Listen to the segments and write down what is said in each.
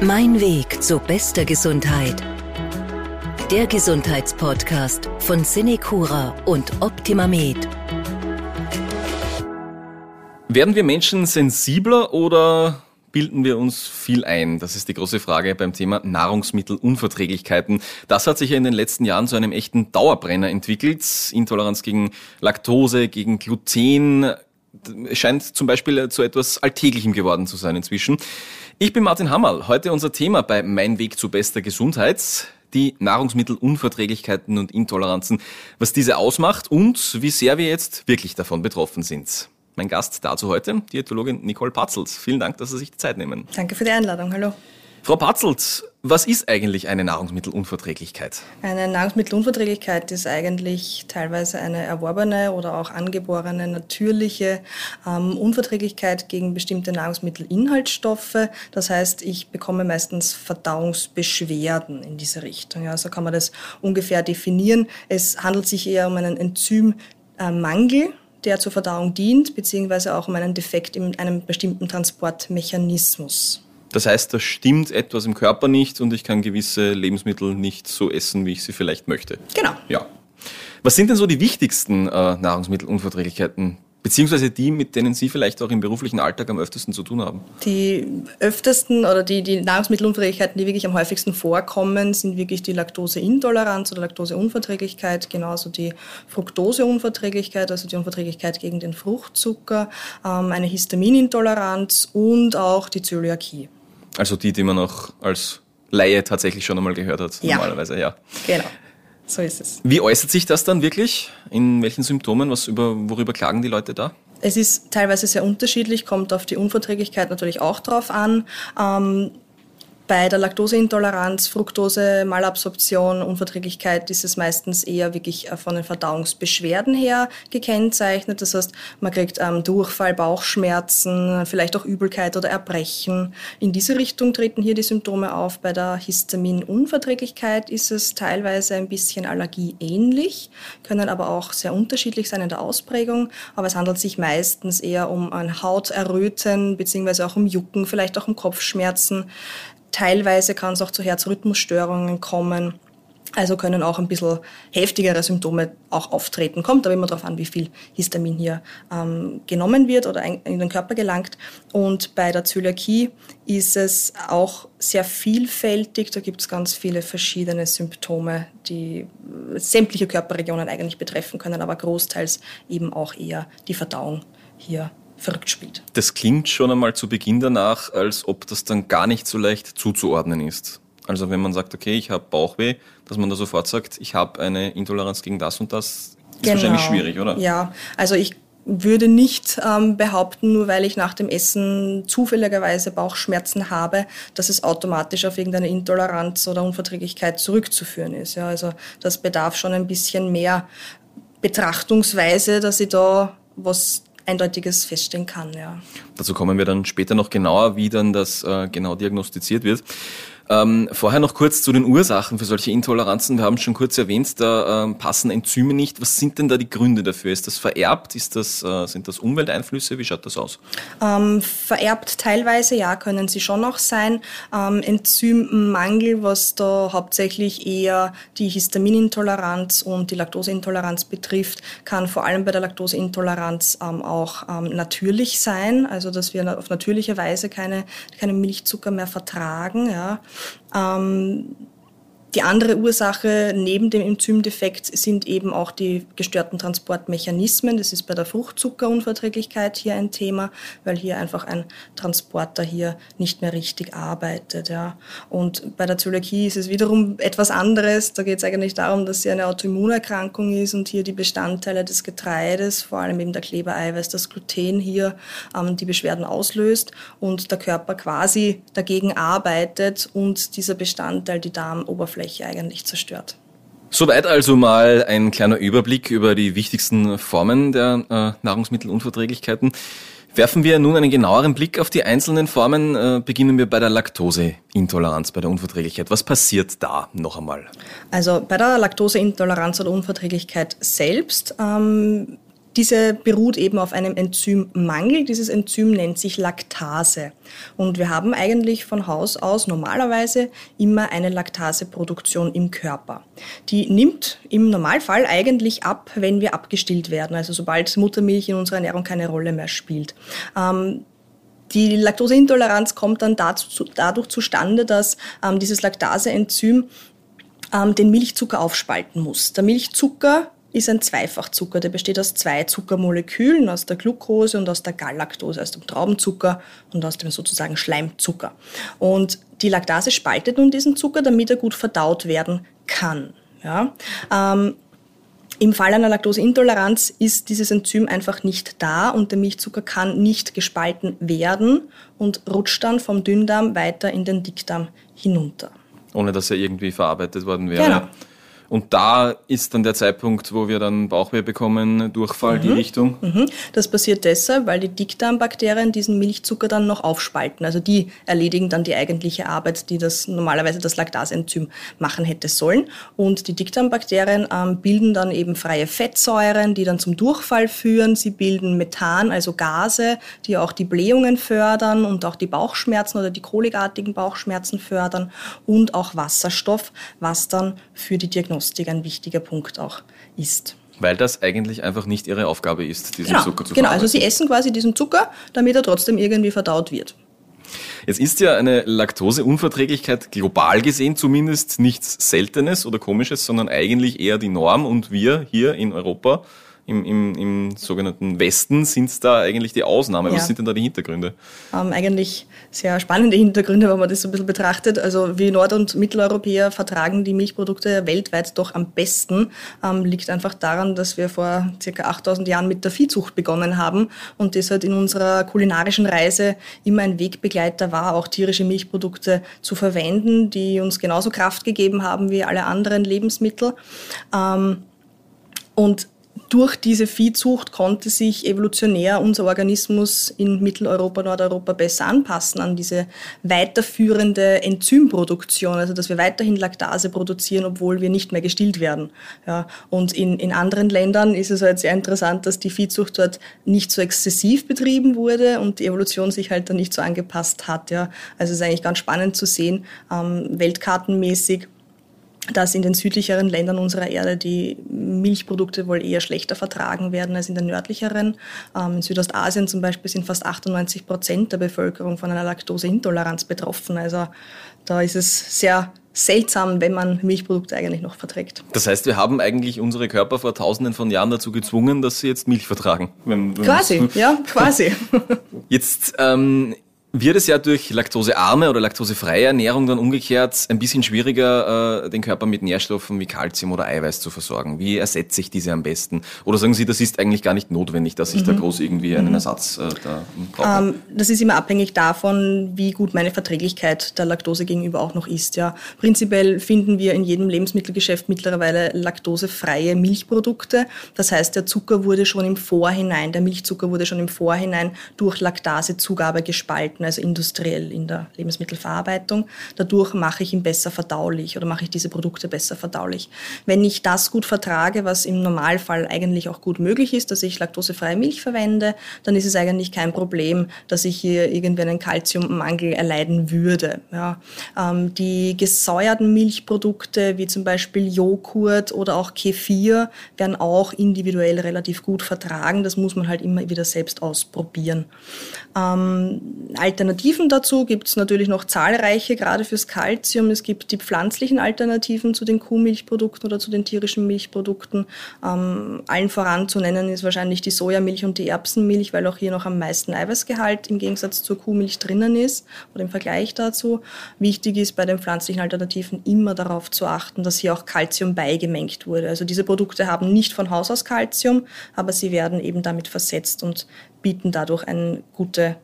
Mein Weg zu bester Gesundheit. Der Gesundheitspodcast von Cinecura und OptimaMed. Werden wir Menschen sensibler oder bilden wir uns viel ein? Das ist die große Frage beim Thema Nahrungsmittelunverträglichkeiten. Das hat sich ja in den letzten Jahren zu einem echten Dauerbrenner entwickelt. Intoleranz gegen Laktose, gegen Gluten, scheint zum Beispiel zu etwas Alltäglichem geworden zu sein inzwischen. Ich bin Martin Hammerl. Heute unser Thema bei Mein Weg zu bester Gesundheit. Die Nahrungsmittelunverträglichkeiten und Intoleranzen, was diese ausmacht und wie sehr wir jetzt wirklich davon betroffen sind. Mein Gast dazu heute, Diätologin Nicole Patzels. Vielen Dank, dass Sie sich die Zeit nehmen. Danke für die Einladung. Hallo. Frau Patzelt, was ist eigentlich eine Nahrungsmittelunverträglichkeit? Eine Nahrungsmittelunverträglichkeit ist eigentlich teilweise eine erworbene oder auch angeborene natürliche ähm, Unverträglichkeit gegen bestimmte Nahrungsmittelinhaltsstoffe. Das heißt, ich bekomme meistens Verdauungsbeschwerden in diese Richtung. Ja, so kann man das ungefähr definieren. Es handelt sich eher um einen Enzymmangel der zur Verdauung dient, beziehungsweise auch um einen Defekt in einem bestimmten Transportmechanismus. Das heißt, da stimmt etwas im Körper nicht und ich kann gewisse Lebensmittel nicht so essen, wie ich sie vielleicht möchte. Genau. Ja. Was sind denn so die wichtigsten äh, Nahrungsmittelunverträglichkeiten, beziehungsweise die, mit denen Sie vielleicht auch im beruflichen Alltag am öftesten zu tun haben? Die öftesten oder die, die Nahrungsmittelunverträglichkeiten, die wirklich am häufigsten vorkommen, sind wirklich die Laktoseintoleranz oder Laktoseunverträglichkeit, genauso die Fructoseunverträglichkeit, also die Unverträglichkeit gegen den Fruchtzucker, ähm, eine Histaminintoleranz und auch die Zöliakie. Also die, die man auch als Laie tatsächlich schon einmal gehört hat, ja. normalerweise, ja. Genau. So ist es. Wie äußert sich das dann wirklich? In welchen Symptomen? Was über, worüber klagen die Leute da? Es ist teilweise sehr unterschiedlich, kommt auf die Unverträglichkeit natürlich auch drauf an. Ähm, bei der Laktoseintoleranz, Fructose, Malabsorption, Unverträglichkeit ist es meistens eher wirklich äh, von den Verdauungsbeschwerden her gekennzeichnet. Das heißt, man kriegt ähm, Durchfall, Bauchschmerzen, vielleicht auch Übelkeit oder Erbrechen. In diese Richtung treten hier die Symptome auf. Bei der Histaminunverträglichkeit ist es teilweise ein bisschen allergieähnlich, können aber auch sehr unterschiedlich sein in der Ausprägung. Aber es handelt sich meistens eher um ein Hauterröten beziehungsweise auch um Jucken, vielleicht auch um Kopfschmerzen. Teilweise kann es auch zu Herzrhythmusstörungen kommen. Also können auch ein bisschen heftigere Symptome auch auftreten. Kommt aber immer darauf an, wie viel Histamin hier ähm, genommen wird oder in den Körper gelangt. Und bei der Zöliakie ist es auch sehr vielfältig. Da gibt es ganz viele verschiedene Symptome, die sämtliche Körperregionen eigentlich betreffen können, aber großteils eben auch eher die Verdauung hier verrückt spielt. Das klingt schon einmal zu Beginn danach, als ob das dann gar nicht so leicht zuzuordnen ist. Also wenn man sagt, okay, ich habe Bauchweh, dass man da sofort sagt, ich habe eine Intoleranz gegen das und das, ist genau. wahrscheinlich schwierig, oder? Ja, also ich würde nicht ähm, behaupten, nur weil ich nach dem Essen zufälligerweise Bauchschmerzen habe, dass es automatisch auf irgendeine Intoleranz oder Unverträglichkeit zurückzuführen ist. Ja, also das bedarf schon ein bisschen mehr Betrachtungsweise, dass ich da was Eindeutiges feststellen kann. Ja. Dazu kommen wir dann später noch genauer, wie dann das äh, genau diagnostiziert wird. Ähm, vorher noch kurz zu den Ursachen für solche Intoleranzen. Wir haben schon kurz erwähnt, da ähm, passen Enzyme nicht. Was sind denn da die Gründe dafür? Ist das vererbt? Ist das, äh, sind das Umwelteinflüsse? Wie schaut das aus? Ähm, vererbt teilweise, ja, können sie schon noch sein. Ähm, Enzymmangel, was da hauptsächlich eher die Histaminintoleranz und die Laktoseintoleranz betrifft, kann vor allem bei der Laktoseintoleranz ähm, auch ähm, natürlich sein. Also, dass wir auf natürliche Weise keine, keine Milchzucker mehr vertragen. Ja. Ähm, die andere Ursache neben dem Enzymdefekt sind eben auch die gestörten Transportmechanismen. Das ist bei der Fruchtzuckerunverträglichkeit hier ein Thema, weil hier einfach ein Transporter hier nicht mehr richtig arbeitet. Ja. Und bei der Zöliakie ist es wiederum etwas anderes. Da geht es eigentlich darum, dass sie eine Autoimmunerkrankung ist und hier die Bestandteile des Getreides, vor allem eben der Klebereiweiß, das Gluten hier ähm, die Beschwerden auslöst und der Körper quasi dagegen arbeitet und dieser Bestandteil die Darmoberfläche Oberfläche eigentlich zerstört. Soweit also mal ein kleiner Überblick über die wichtigsten Formen der äh, Nahrungsmittelunverträglichkeiten. Werfen wir nun einen genaueren Blick auf die einzelnen Formen. Äh, beginnen wir bei der Laktoseintoleranz, bei der Unverträglichkeit. Was passiert da noch einmal? Also bei der Laktoseintoleranz oder Unverträglichkeit selbst ähm, diese beruht eben auf einem Enzymmangel. Dieses Enzym nennt sich Laktase. Und wir haben eigentlich von Haus aus normalerweise immer eine Laktaseproduktion im Körper. Die nimmt im Normalfall eigentlich ab, wenn wir abgestillt werden, also sobald Muttermilch in unserer Ernährung keine Rolle mehr spielt. Ähm, die Laktoseintoleranz kommt dann dazu, dadurch zustande, dass ähm, dieses Laktaseenzym ähm, den Milchzucker aufspalten muss. Der Milchzucker ist ein Zweifachzucker. Der besteht aus zwei Zuckermolekülen, aus der Glucose und aus der Galaktose, aus dem Traubenzucker und aus dem sozusagen Schleimzucker. Und die Laktase spaltet nun diesen Zucker, damit er gut verdaut werden kann. Ja? Ähm, Im Fall einer Laktoseintoleranz ist dieses Enzym einfach nicht da und der Milchzucker kann nicht gespalten werden und rutscht dann vom Dünndarm weiter in den Dickdarm hinunter. Ohne dass er irgendwie verarbeitet worden wäre. Genau. Und da ist dann der Zeitpunkt, wo wir dann Bauchweh bekommen, Durchfall, mhm. die Richtung? Mhm. Das passiert deshalb, weil die Dickdarmbakterien diesen Milchzucker dann noch aufspalten. Also die erledigen dann die eigentliche Arbeit, die das normalerweise das Laktasenzym machen hätte sollen. Und die Dickdarmbakterien ähm, bilden dann eben freie Fettsäuren, die dann zum Durchfall führen. Sie bilden Methan, also Gase, die auch die Blähungen fördern und auch die Bauchschmerzen oder die kolikartigen Bauchschmerzen fördern und auch Wasserstoff, was dann für die Diagnostik Diagnostik ein wichtiger Punkt auch ist. Weil das eigentlich einfach nicht ihre Aufgabe ist, diesen genau, Zucker zu Genau, also sie essen quasi diesen Zucker, damit er trotzdem irgendwie verdaut wird. Jetzt ist ja eine Laktoseunverträglichkeit global gesehen zumindest nichts Seltenes oder Komisches, sondern eigentlich eher die Norm und wir hier in Europa im, im, im sogenannten Westen sind es da eigentlich die Ausnahme. Ja. Was sind denn da die Hintergründe? Ähm, eigentlich sehr spannende Hintergründe, wenn man das so ein bisschen betrachtet. Also wir Nord- und Mitteleuropäer vertragen die Milchprodukte weltweit doch am besten. Ähm, liegt einfach daran, dass wir vor circa 8000 Jahren mit der Viehzucht begonnen haben und das halt in unserer kulinarischen Reise immer ein Wegbegleiter war, auch tierische Milchprodukte zu verwenden, die uns genauso Kraft gegeben haben wie alle anderen Lebensmittel. Ähm, und durch diese Viehzucht konnte sich evolutionär unser Organismus in Mitteleuropa, Nordeuropa besser anpassen an diese weiterführende Enzymproduktion, also dass wir weiterhin Laktase produzieren, obwohl wir nicht mehr gestillt werden. Ja, und in, in anderen Ländern ist es halt sehr interessant, dass die Viehzucht dort nicht so exzessiv betrieben wurde und die Evolution sich halt dann nicht so angepasst hat. Ja. Also es ist eigentlich ganz spannend zu sehen, ähm, weltkartenmäßig, dass in den südlicheren Ländern unserer Erde die Milchprodukte wohl eher schlechter vertragen werden als in den nördlicheren. Ähm, in Südostasien zum Beispiel sind fast 98 Prozent der Bevölkerung von einer Laktoseintoleranz betroffen. Also da ist es sehr seltsam, wenn man Milchprodukte eigentlich noch verträgt. Das heißt, wir haben eigentlich unsere Körper vor tausenden von Jahren dazu gezwungen, dass sie jetzt Milch vertragen. Wenn, wenn quasi, ja, quasi. Jetzt ähm, wird es ja durch laktosearme oder laktosefreie Ernährung dann umgekehrt ein bisschen schwieriger, äh, den Körper mit Nährstoffen wie Kalzium oder Eiweiß zu versorgen. Wie ersetze ich diese am besten? Oder sagen Sie, das ist eigentlich gar nicht notwendig, dass ich mhm. da groß irgendwie einen mhm. Ersatz äh, da brauche? Ähm, das ist immer abhängig davon, wie gut meine Verträglichkeit der Laktose gegenüber auch noch ist. Ja. Prinzipiell finden wir in jedem Lebensmittelgeschäft mittlerweile laktosefreie Milchprodukte. Das heißt, der Zucker wurde schon im Vorhinein, der Milchzucker wurde schon im Vorhinein durch Laktasezugabe gespalten also industriell in der Lebensmittelverarbeitung. Dadurch mache ich ihn besser verdaulich oder mache ich diese Produkte besser verdaulich. Wenn ich das gut vertrage, was im Normalfall eigentlich auch gut möglich ist, dass ich laktosefreie Milch verwende, dann ist es eigentlich kein Problem, dass ich hier irgendwie einen Kalziummangel erleiden würde. Ja. Ähm, die gesäuerten Milchprodukte wie zum Beispiel Joghurt oder auch Kefir werden auch individuell relativ gut vertragen. Das muss man halt immer wieder selbst ausprobieren. Ähm, Alternativen dazu gibt es natürlich noch zahlreiche, gerade fürs Kalzium. Es gibt die pflanzlichen Alternativen zu den Kuhmilchprodukten oder zu den tierischen Milchprodukten. Ähm, allen voran zu nennen ist wahrscheinlich die Sojamilch und die Erbsenmilch, weil auch hier noch am meisten Eiweißgehalt im Gegensatz zur Kuhmilch drinnen ist oder im Vergleich dazu. Wichtig ist bei den pflanzlichen Alternativen immer darauf zu achten, dass hier auch Kalzium beigemengt wurde. Also diese Produkte haben nicht von Haus aus Kalzium, aber sie werden eben damit versetzt und bieten dadurch eine gute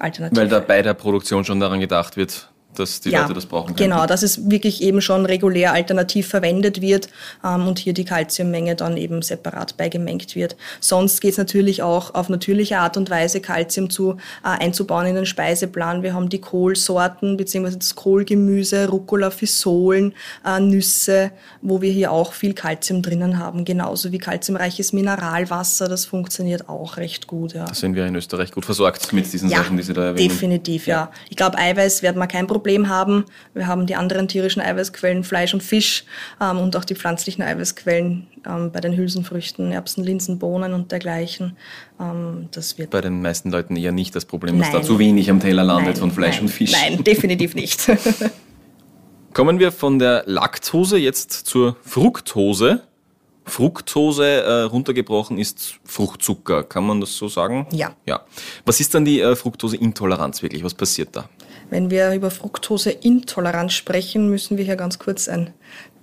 Alternative. Weil da bei der Produktion schon daran gedacht wird, dass die ja, Leute das brauchen können. Genau, dass es wirklich eben schon regulär alternativ verwendet wird ähm, und hier die Kalziummenge dann eben separat beigemengt wird. Sonst geht es natürlich auch auf natürliche Art und Weise, Kalzium zu, äh, einzubauen in den Speiseplan. Wir haben die Kohlsorten bzw. das Kohlgemüse, Rucola, Fisolen, äh, Nüsse, wo wir hier auch viel Kalzium drinnen haben, genauso wie kalziumreiches Mineralwasser. Das funktioniert auch recht gut. Ja. Da sind wir in Österreich gut versorgt mit diesen ja, Sachen, die Sie da erwähnen. Definitiv, ja. ja. Ich glaube, Eiweiß werden wir kein Problem Problem haben. Wir haben die anderen tierischen Eiweißquellen, Fleisch und Fisch ähm, und auch die pflanzlichen Eiweißquellen ähm, bei den Hülsenfrüchten, Erbsen, Linsen, Bohnen und dergleichen. Ähm, das wird bei den meisten Leuten eher nicht das Problem, dass nein. da zu wenig am Teller landet nein, von Fleisch nein, und Fisch. Nein, definitiv nicht. Kommen wir von der Laktose jetzt zur Fructose. Fructose äh, runtergebrochen ist Fruchtzucker, kann man das so sagen? Ja. ja. Was ist dann die äh, Fructoseintoleranz wirklich? Was passiert da? Wenn wir über Fructoseintoleranz sprechen, müssen wir hier ganz kurz ein,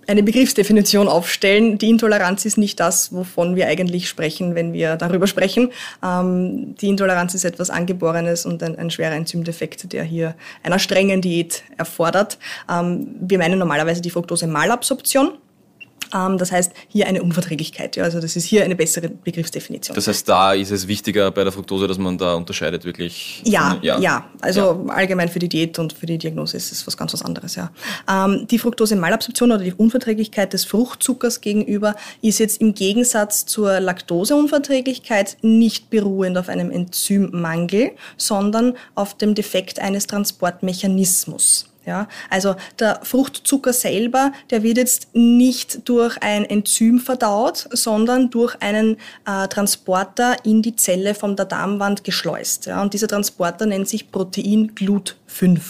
eine Begriffsdefinition aufstellen. Die Intoleranz ist nicht das, wovon wir eigentlich sprechen, wenn wir darüber sprechen. Ähm, die Intoleranz ist etwas Angeborenes und ein, ein, schwerer Enzymdefekt, der hier einer strengen Diät erfordert. Ähm, wir meinen normalerweise die Fructose-Malabsorption. Ähm, das heißt, hier eine Unverträglichkeit. Ja, also das ist hier eine bessere Begriffsdefinition. Das heißt, da ist es wichtiger bei der Fructose, dass man da unterscheidet wirklich? Ja, ja, ja. Also ja. allgemein für die Diät und für die Diagnose ist es was ganz was anderes. Ja. Ähm, die Fructose-Malabsorption oder die Unverträglichkeit des Fruchtzuckers gegenüber ist jetzt im Gegensatz zur Laktoseunverträglichkeit nicht beruhend auf einem Enzymmangel, sondern auf dem Defekt eines Transportmechanismus. Ja, also der Fruchtzucker selber, der wird jetzt nicht durch ein Enzym verdaut, sondern durch einen äh, Transporter in die Zelle von der Darmwand geschleust. Ja, und dieser Transporter nennt sich Protein GLUT5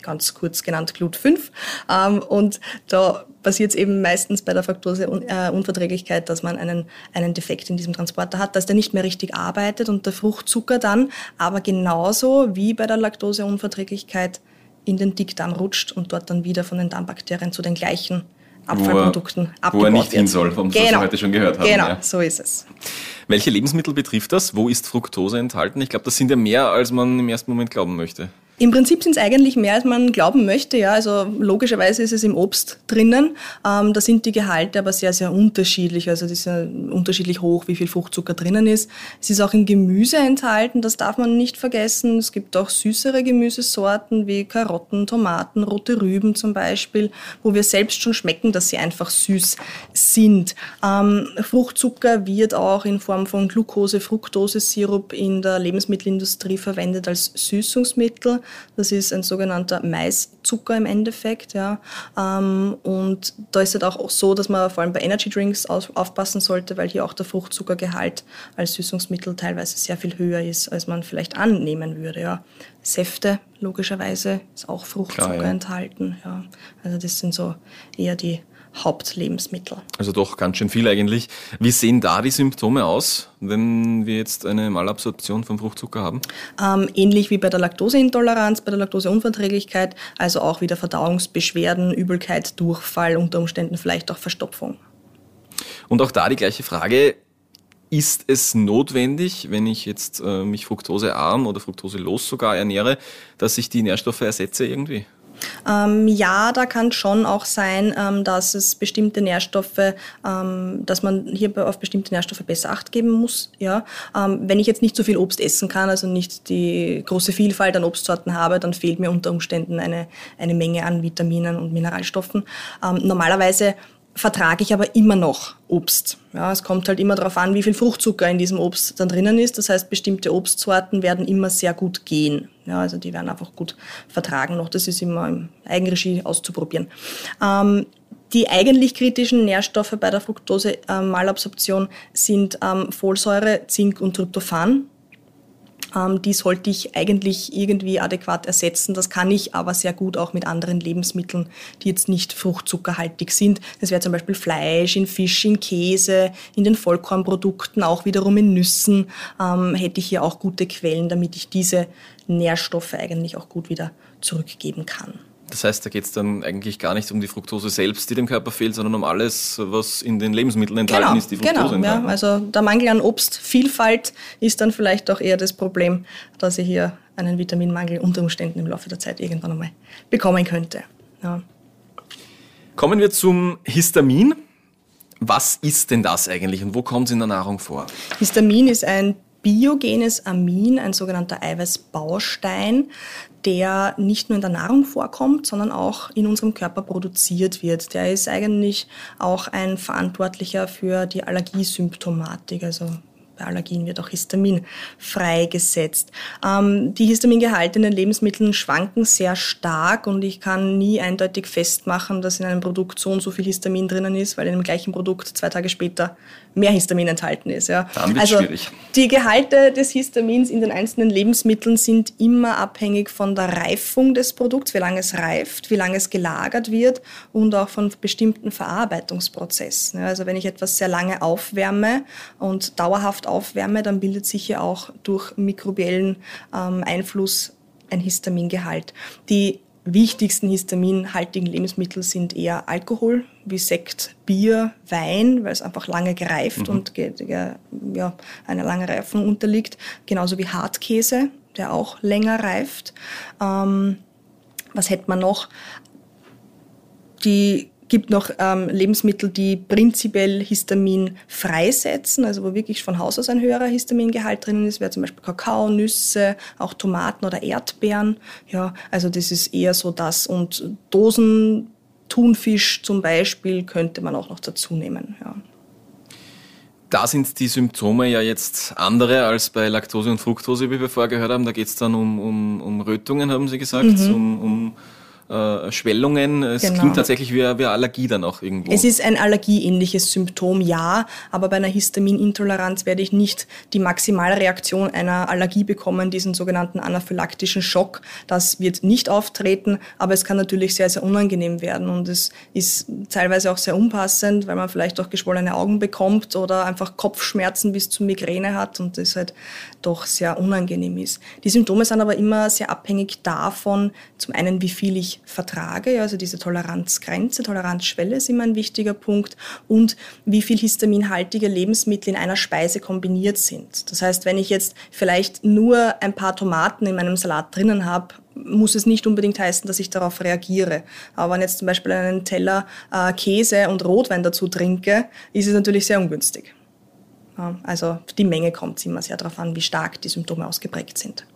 ganz kurz genannt GLUT5. Ähm, und da passiert es eben meistens bei der Fructoseunverträglichkeit, dass man einen, einen Defekt in diesem Transporter hat, dass der nicht mehr richtig arbeitet und der Fruchtzucker dann aber genauso wie bei der Laktoseunverträglichkeit in den Dickdarm rutscht und dort dann wieder von den Darmbakterien zu den gleichen Abfallprodukten wo abgebaut Wo er nicht wird. hin soll, vom genau. wir heute schon gehört haben. Genau, ja. so ist es. Welche Lebensmittel betrifft das? Wo ist Fructose enthalten? Ich glaube, das sind ja mehr, als man im ersten Moment glauben möchte. Im Prinzip sind es eigentlich mehr, als man glauben möchte. Ja, also logischerweise ist es im Obst drinnen. Ähm, da sind die Gehalte aber sehr, sehr unterschiedlich. Also das ist ja unterschiedlich hoch, wie viel Fruchtzucker drinnen ist. Es ist auch im Gemüse enthalten. Das darf man nicht vergessen. Es gibt auch süßere Gemüsesorten wie Karotten, Tomaten, rote Rüben zum Beispiel, wo wir selbst schon schmecken, dass sie einfach süß sind. Ähm, Fruchtzucker wird auch in Form von Glucose, Fructose-Sirup in der Lebensmittelindustrie verwendet als Süßungsmittel. Das ist ein sogenannter Maiszucker im Endeffekt. Ja. Ähm, und da ist es halt auch so, dass man vor allem bei Energy Drinks aufpassen sollte, weil hier auch der Fruchtzuckergehalt als Süßungsmittel teilweise sehr viel höher ist, als man vielleicht annehmen würde. Ja. Säfte, logischerweise, ist auch Fruchtzucker Klar, ja. enthalten. Ja. Also das sind so eher die Hauptlebensmittel. Also doch ganz schön viel eigentlich. Wie sehen da die Symptome aus, wenn wir jetzt eine Malabsorption von Fruchtzucker haben? Ähm, ähnlich wie bei der Laktoseintoleranz, bei der Laktoseunverträglichkeit, also auch wieder Verdauungsbeschwerden, Übelkeit, Durchfall, unter Umständen vielleicht auch Verstopfung. Und auch da die gleiche Frage, ist es notwendig, wenn ich jetzt äh, mich fruktosearm oder fruktoselos sogar ernähre, dass ich die Nährstoffe ersetze irgendwie? Ähm, ja, da kann schon auch sein, ähm, dass es bestimmte Nährstoffe, ähm, dass man hier auf bestimmte Nährstoffe besser Acht geben muss. Ja, ähm, wenn ich jetzt nicht so viel Obst essen kann, also nicht die große Vielfalt an Obstsorten habe, dann fehlt mir unter Umständen eine, eine Menge an Vitaminen und Mineralstoffen. Ähm, normalerweise vertrage ich aber immer noch Obst. Ja, es kommt halt immer darauf an, wie viel Fruchtzucker in diesem Obst dann drinnen ist. Das heißt, bestimmte Obstsorten werden immer sehr gut gehen. Ja, also die werden einfach gut vertragen noch. Das ist immer im Eigenregie auszuprobieren. Ähm, die eigentlich kritischen Nährstoffe bei der Fructose-Malabsorption sind ähm, Folsäure, Zink und Tryptophan. Ähm, die sollte ich eigentlich irgendwie adäquat ersetzen. Das kann ich aber sehr gut auch mit anderen Lebensmitteln, die jetzt nicht fruchtzuckerhaltig sind. Das wäre zum Beispiel Fleisch, in Fisch, in Käse, in den Vollkornprodukten, auch wiederum in Nüssen ähm, hätte ich hier auch gute Quellen, damit ich diese Nährstoffe eigentlich auch gut wieder zurückgeben kann. Das heißt, da geht es dann eigentlich gar nicht um die Fructose selbst, die dem Körper fehlt, sondern um alles, was in den Lebensmitteln enthalten genau, ist, die Fructose genau. Ja, also der Mangel an Obstvielfalt ist dann vielleicht auch eher das Problem, dass ich hier einen Vitaminmangel unter Umständen im Laufe der Zeit irgendwann einmal bekommen könnte. Ja. Kommen wir zum Histamin. Was ist denn das eigentlich und wo kommt es in der Nahrung vor? Histamin ist ein biogenes Amin, ein sogenannter Eiweißbaustein, der nicht nur in der Nahrung vorkommt, sondern auch in unserem Körper produziert wird. Der ist eigentlich auch ein Verantwortlicher für die Allergiesymptomatik, also bei Allergien wird auch Histamin freigesetzt. Ähm, die den Lebensmitteln schwanken sehr stark und ich kann nie eindeutig festmachen, dass in einem Produkt so und so viel Histamin drinnen ist, weil in dem gleichen Produkt zwei Tage später mehr Histamin enthalten ist. Ja. Dann also schwierig. die Gehalte des Histamins in den einzelnen Lebensmitteln sind immer abhängig von der Reifung des Produkts, wie lange es reift, wie lange es gelagert wird und auch von bestimmten Verarbeitungsprozessen. Ja, also wenn ich etwas sehr lange aufwärme und dauerhaft aufwärme, dann bildet sich hier auch durch mikrobiellen ähm, Einfluss ein Histamingehalt. Die wichtigsten histaminhaltigen Lebensmittel sind eher Alkohol, wie Sekt, Bier, Wein, weil es einfach lange gereift mhm. und ja, einer langen Reifung unterliegt. Genauso wie Hartkäse, der auch länger reift. Ähm, was hätte man noch? Die gibt noch ähm, Lebensmittel, die prinzipiell Histamin freisetzen, also wo wirklich von Haus aus ein höherer Histamingehalt drinnen ist, wäre zum Beispiel Kakao, Nüsse, auch Tomaten oder Erdbeeren. Ja, also das ist eher so das. Und Dosen, Thunfisch zum Beispiel könnte man auch noch dazu nehmen. Ja. Da sind die Symptome ja jetzt andere als bei Laktose und Fructose, wie wir vorher gehört haben. Da geht es dann um, um, um Rötungen, haben Sie gesagt, mhm. um, um äh, Schwellungen. Es genau. klingt tatsächlich wie, wie Allergie dann auch irgendwo. Es ist ein allergieähnliches Symptom, ja, aber bei einer Histaminintoleranz werde ich nicht die Maximalreaktion einer Allergie bekommen, diesen sogenannten anaphylaktischen Schock. Das wird nicht auftreten, aber es kann natürlich sehr, sehr unangenehm werden und es ist teilweise auch sehr unpassend, weil man vielleicht auch geschwollene Augen bekommt oder einfach Kopfschmerzen bis zu Migräne hat und das halt doch sehr unangenehm ist. Die Symptome sind aber immer sehr abhängig davon, zum einen, wie viel ich vertrage, also diese Toleranzgrenze, Toleranzschwelle ist immer ein wichtiger Punkt und wie viel histaminhaltige Lebensmittel in einer Speise kombiniert sind. Das heißt, wenn ich jetzt vielleicht nur ein paar Tomaten in meinem Salat drinnen habe, muss es nicht unbedingt heißen, dass ich darauf reagiere. Aber wenn jetzt zum Beispiel einen Teller äh, Käse und Rotwein dazu trinke, ist es natürlich sehr ungünstig. Also die Menge kommt immer sehr darauf an, wie stark die Symptome ausgeprägt sind.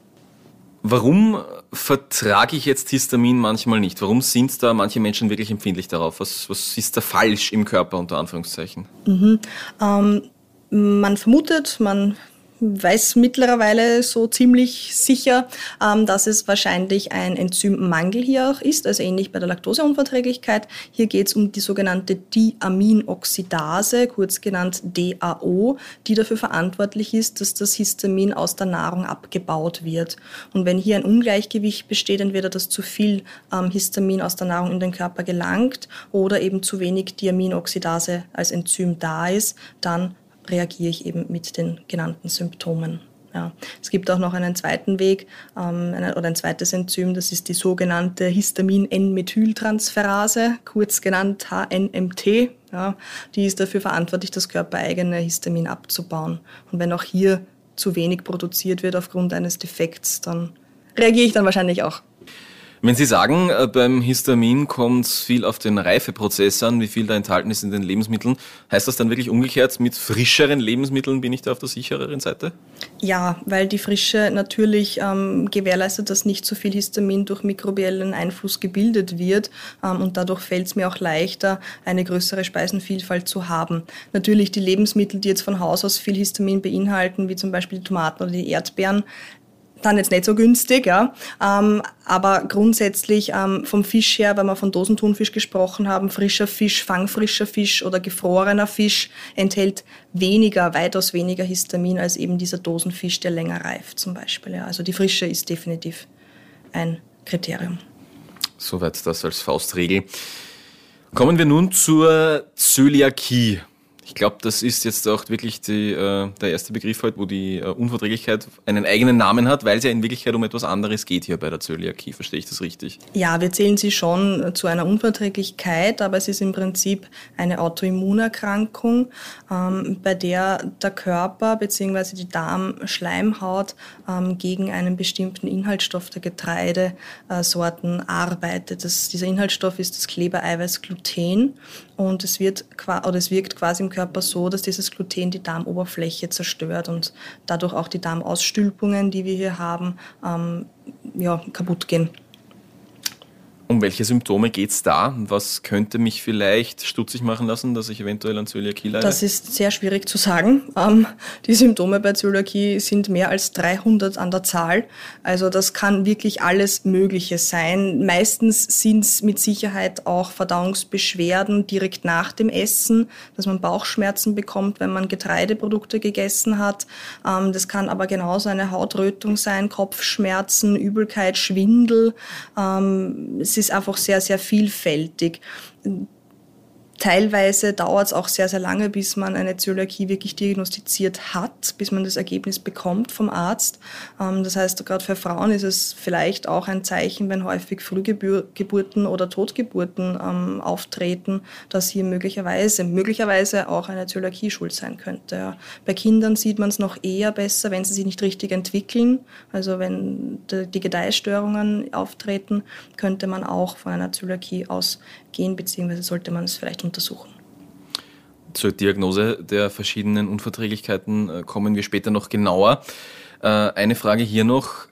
Warum vertrage ich jetzt Histamin manchmal nicht? Warum sind da manche Menschen wirklich empfindlich darauf? Was, was ist da falsch im Körper unter Anführungszeichen? Mhm. Ähm, man vermutet, man weiß mittlerweile so ziemlich sicher, ähm, dass es wahrscheinlich ein Enzymmangel hier auch ist, also ähnlich bei der Laktoseunverträglichkeit. Hier geht es um die sogenannte Diaminoxidase, kurz genannt DAO, die dafür verantwortlich ist, dass das Histamin aus der Nahrung abgebaut wird. Und wenn hier ein Ungleichgewicht besteht, entweder dass zu viel ähm, Histamin aus der Nahrung in den Körper gelangt oder eben zu wenig Diaminoxidase als Enzym da ist, dann reagiere ich eben mit den genannten Symptomen. Ja. Es gibt auch noch einen zweiten Weg ähm, eine, oder ein zweites Enzym, das ist die sogenannte Histamin-N-Methyltransferase, kurz genannt HNMT. Ja. Die ist dafür verantwortlich, das körpereigene Histamin abzubauen. Und wenn auch hier zu wenig produziert wird aufgrund eines Defekts, dann reagiere ich dann wahrscheinlich auch. Wenn Sie sagen, äh, beim Histamin kommt es viel auf den Reifeprozess an, wie viel da enthalten ist in den Lebensmitteln, heißt das dann wirklich umgekehrt, mit frischeren Lebensmitteln bin ich da auf der sichereren Seite? Ja, weil die Frische natürlich ähm, gewährleistet, dass nicht so viel Histamin durch mikrobiellen Einfluss gebildet wird ähm, und dadurch fällt es mir auch leichter, eine größere Speisenvielfalt zu haben. Natürlich die Lebensmittel, die jetzt von Haus aus viel Histamin beinhalten, wie zum Beispiel die Tomaten oder die Erdbeeren, dann jetzt nicht so günstig, ja. Ähm, aber grundsätzlich ähm, vom Fisch her, wenn wir von Dosentunfisch gesprochen haben, frischer Fisch, fangfrischer Fisch oder gefrorener Fisch enthält weniger, weitaus weniger Histamin als eben dieser Dosenfisch, der länger reift zum Beispiel. Ja. Also die Frische ist definitiv ein Kriterium. Soweit das als Faustregel. Kommen wir nun zur Zöliakie. Ich glaube, das ist jetzt auch wirklich die, äh, der erste Begriff heute, wo die äh, Unverträglichkeit einen eigenen Namen hat, weil es ja in Wirklichkeit um etwas anderes geht hier bei der Zöliakie. Verstehe ich das richtig? Ja, wir zählen sie schon zu einer Unverträglichkeit, aber es ist im Prinzip eine Autoimmunerkrankung, ähm, bei der der Körper bzw. die Darmschleimhaut ähm, gegen einen bestimmten Inhaltsstoff der Getreidesorten arbeitet. Das, dieser Inhaltsstoff ist das Klebereiweiß Gluten und es, wird, oder es wirkt quasi im Körper so, dass dieses Gluten die Darmoberfläche zerstört und dadurch auch die Darmausstülpungen, die wir hier haben, ähm, ja, kaputt gehen. Um welche Symptome geht es da? Was könnte mich vielleicht stutzig machen lassen, dass ich eventuell an Zöliakie leide? Das ist sehr schwierig zu sagen. Ähm, die Symptome bei Zöliakie sind mehr als 300 an der Zahl. Also das kann wirklich alles Mögliche sein. Meistens sind es mit Sicherheit auch Verdauungsbeschwerden direkt nach dem Essen, dass man Bauchschmerzen bekommt, wenn man Getreideprodukte gegessen hat. Ähm, das kann aber genauso eine Hautrötung sein, Kopfschmerzen, Übelkeit, Schwindel ähm, es ist einfach sehr, sehr vielfältig. Teilweise dauert es auch sehr, sehr lange, bis man eine Zöliakie wirklich diagnostiziert hat, bis man das Ergebnis bekommt vom Arzt. Ähm, das heißt, gerade für Frauen ist es vielleicht auch ein Zeichen, wenn häufig Frühgeburten oder Totgeburten ähm, auftreten, dass hier möglicherweise, möglicherweise auch eine Zöliakie schuld sein könnte. Bei Kindern sieht man es noch eher besser, wenn sie sich nicht richtig entwickeln. Also wenn die Gedeihstörungen auftreten, könnte man auch von einer Zöliakie ausgehen, beziehungsweise sollte man es vielleicht untersuchen. Zur Diagnose der verschiedenen Unverträglichkeiten äh, kommen wir später noch genauer. Äh, eine Frage hier noch.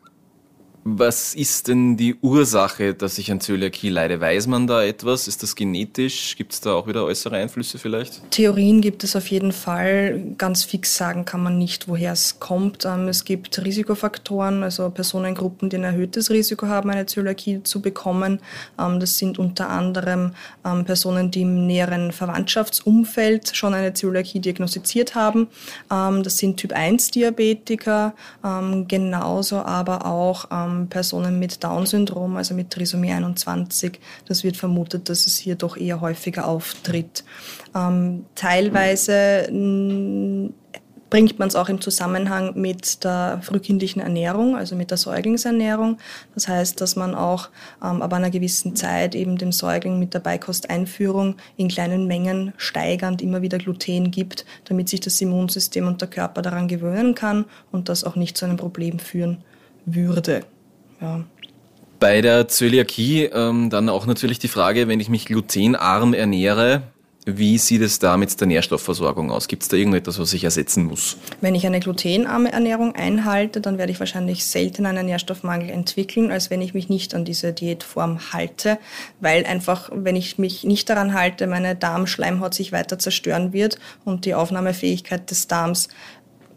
Was ist denn die Ursache, dass ich an Zöliakie leide? Weiß man da etwas? Ist das genetisch? Gibt es da auch wieder äußere Einflüsse vielleicht? Theorien gibt es auf jeden Fall. Ganz fix sagen kann man nicht, woher es kommt. Ähm, es gibt Risikofaktoren, also Personengruppen, die ein erhöhtes Risiko haben, eine Zöliakie zu bekommen. Ähm, das sind unter anderem ähm, Personen, die im näheren Verwandtschaftsumfeld schon eine Zöliakie diagnostiziert haben. Das sind Typ-1-Diabetiker, genauso aber auch ähm, Personen mit Down-Syndrom, also mit Trisomie 21. Das wird vermutet, dass es hier doch eher häufiger auftritt. Ähm, teilweise bringt man es auch im Zusammenhang mit der frühkindlichen Ernährung, also mit der Säuglingsernährung. Das heißt, dass man auch ähm, ab einer gewissen Zeit eben dem Säugling mit der Beikosteinführung in kleinen Mengen steigernd immer wieder Gluten gibt, damit sich das Immunsystem und der Körper daran gewöhnen kann und das auch nicht zu einem Problem führen würde. Ja. Bei der Zöliakie ähm, dann auch natürlich die Frage, wenn ich mich glutenarm ernähre, wie sieht es da mit der Nährstoffversorgung aus? Gibt es da irgendetwas, was ich ersetzen muss? Wenn ich eine glutenarme Ernährung einhalte, dann werde ich wahrscheinlich seltener einen Nährstoffmangel entwickeln, als wenn ich mich nicht an diese Diätform halte, weil einfach, wenn ich mich nicht daran halte, meine Darmschleimhaut sich weiter zerstören wird und die Aufnahmefähigkeit des Darms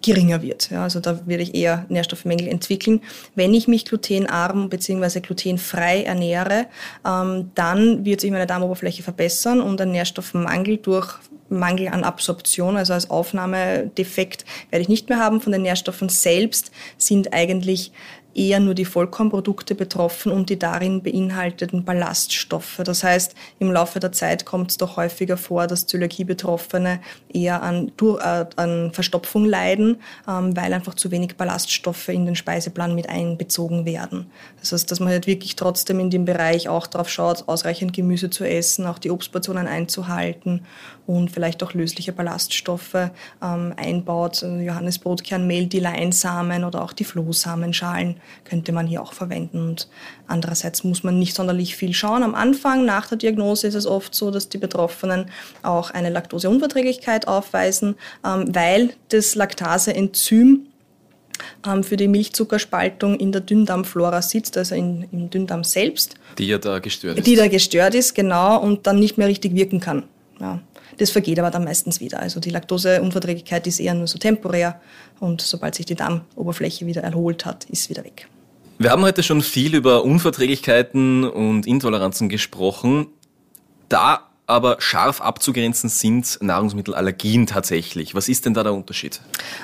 geringer wird. Ja, also da werde ich eher Nährstoffmängel entwickeln. Wenn ich mich glutenarm bzw. glutenfrei ernähre, ähm, dann wird sich meine Darmoberfläche verbessern und ein Nährstoffmangel durch Mangel an Absorption, also als Aufnahmedefekt werde ich nicht mehr haben. Von den Nährstoffen selbst sind eigentlich eher nur die Vollkornprodukte betroffen und die darin beinhalteten Ballaststoffe. Das heißt, im Laufe der Zeit kommt es doch häufiger vor, dass Zöliakie-Betroffene eher an, äh, an Verstopfung leiden, ähm, weil einfach zu wenig Ballaststoffe in den Speiseplan mit einbezogen werden. Das heißt, dass man halt wirklich trotzdem in dem Bereich auch darauf schaut, ausreichend Gemüse zu essen, auch die Obstportionen einzuhalten und vielleicht auch lösliche Ballaststoffe ähm, einbaut. Johannesbrotkernmehl, die Leinsamen oder auch die Flohsamenschalen könnte man hier auch verwenden. Und andererseits muss man nicht sonderlich viel schauen. Am Anfang, nach der Diagnose, ist es oft so, dass die Betroffenen auch eine Laktoseunverträglichkeit aufweisen, ähm, weil das Laktaseenzym ähm, für die Milchzuckerspaltung in der Dünndarmflora sitzt, also in, im Dünndarm selbst. Die ja da gestört ist. Die da gestört ist, genau, und dann nicht mehr richtig wirken kann. Ja. Das vergeht aber dann meistens wieder. Also die Laktoseunverträglichkeit ist eher nur so temporär und sobald sich die Darmoberfläche wieder erholt hat, ist wieder weg. Wir haben heute schon viel über Unverträglichkeiten und Intoleranzen gesprochen. Da aber scharf abzugrenzen sind Nahrungsmittelallergien tatsächlich. Was ist denn da der Unterschied?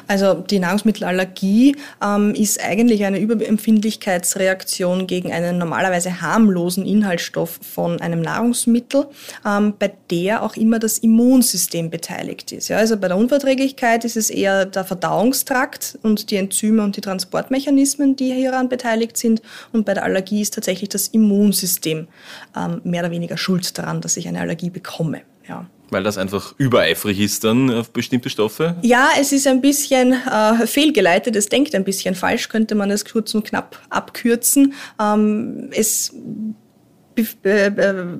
Also die Nahrungsmittelallergie ähm, ist eigentlich eine Überempfindlichkeitsreaktion gegen einen normalerweise harmlosen Inhaltsstoff von einem Nahrungsmittel, ähm, bei der auch immer das Immunsystem beteiligt ist. Ja, also bei der Unverträglichkeit ist es eher der Verdauungstrakt und die Enzyme und die Transportmechanismen, die hieran beteiligt sind. Und bei der Allergie ist tatsächlich das Immunsystem ähm, mehr oder weniger schuld daran, dass ich eine Allergie bekomme. Ja. Weil das einfach übereifrig ist dann auf bestimmte Stoffe? Ja, es ist ein bisschen äh, fehlgeleitet, es denkt ein bisschen falsch, könnte man es kurz und knapp abkürzen. Ähm, es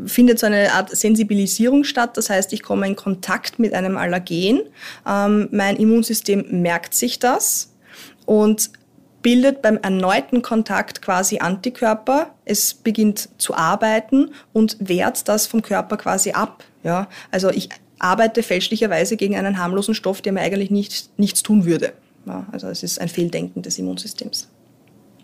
findet so eine Art Sensibilisierung statt. Das heißt, ich komme in Kontakt mit einem Allergen. Ähm, mein Immunsystem merkt sich das und bildet beim erneuten Kontakt quasi Antikörper. Es beginnt zu arbeiten und wehrt das vom Körper quasi ab. Ja? Also ich arbeite fälschlicherweise gegen einen harmlosen Stoff, der mir eigentlich nicht, nichts tun würde. Ja? Also es ist ein Fehldenken des Immunsystems.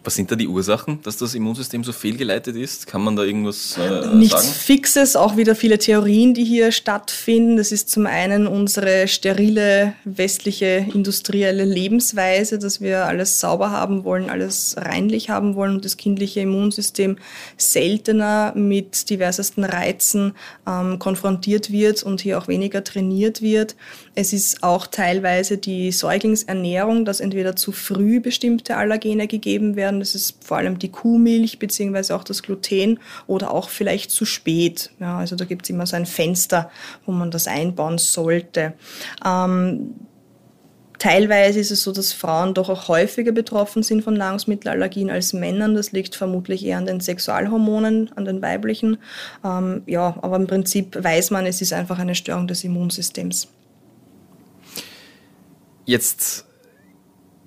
Was sind da die Ursachen, dass das Immunsystem so fehlgeleitet ist? Kann man da irgendwas äh, Nichts sagen? Fixes, auch wieder viele Theorien, die hier stattfinden. Das ist zum einen unsere sterile westliche industrielle Lebensweise, dass wir alles sauber haben wollen, alles reinlich haben wollen und das kindliche Immunsystem seltener mit diversesten Reizen ähm, konfrontiert wird und hier auch weniger trainiert wird. Es ist auch teilweise die Säuglingsernährung, dass entweder zu früh bestimmte Allergene gegeben werden das ist vor allem die Kuhmilch beziehungsweise auch das Gluten oder auch vielleicht zu spät. Ja, also da gibt es immer so ein Fenster, wo man das einbauen sollte. Ähm, Teilweise ist es so, dass Frauen doch auch häufiger betroffen sind von Nahrungsmittelallergien als Männern. Das liegt vermutlich eher an den Sexualhormonen, an den weiblichen. Ähm, ja, aber im Prinzip weiß man, es ist einfach eine Störung des Immunsystems. Jetzt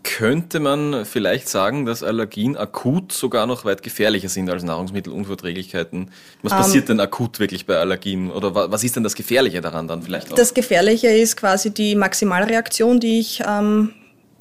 könnte man vielleicht sagen, dass Allergien akut sogar noch weit gefährlicher sind als Nahrungsmittelunverträglichkeiten. Was passiert um, ähm, denn akut wirklich bei Allergien? Oder was ist denn das Gefährliche daran dann vielleicht auch? Das Gefährliche ist quasi die Maximalreaktion, die ich ähm,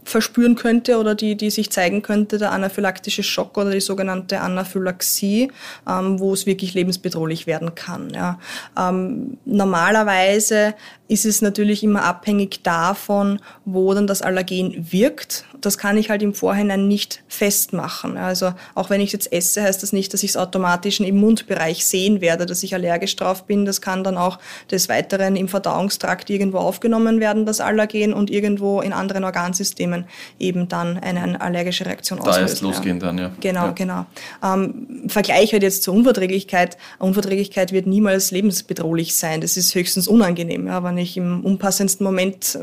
verspüren könnte oder die, die sich zeigen könnte, der anaphylaktische Schock oder die sogenannte Anaphylaxie, ähm, wo es wirklich lebensbedrohlich werden kann. Ja. Ähm, normalerweise ist es natürlich immer abhängig davon, wo dann das Allergen wirkt. Das kann ich halt im Vorhinein nicht festmachen. Also auch wenn ich jetzt esse, heißt das nicht, dass ich es automatisch im Mundbereich sehen werde, dass ich allergisch drauf bin. Das kann dann auch des Weiteren im Verdauungstrakt irgendwo aufgenommen werden, das Allergen, und irgendwo in anderen Organsystemen eben dann eine, allergische Reaktion auslösen. Da erst losgehen ja. dann, ja. Genau, ja. genau. Ähm, Vergleich halt jetzt zur Unverträglichkeit. Unverträglichkeit wird niemals lebensbedrohlich sein. Das ist höchstens unangenehm, ja, wenn ich im unpassendsten Moment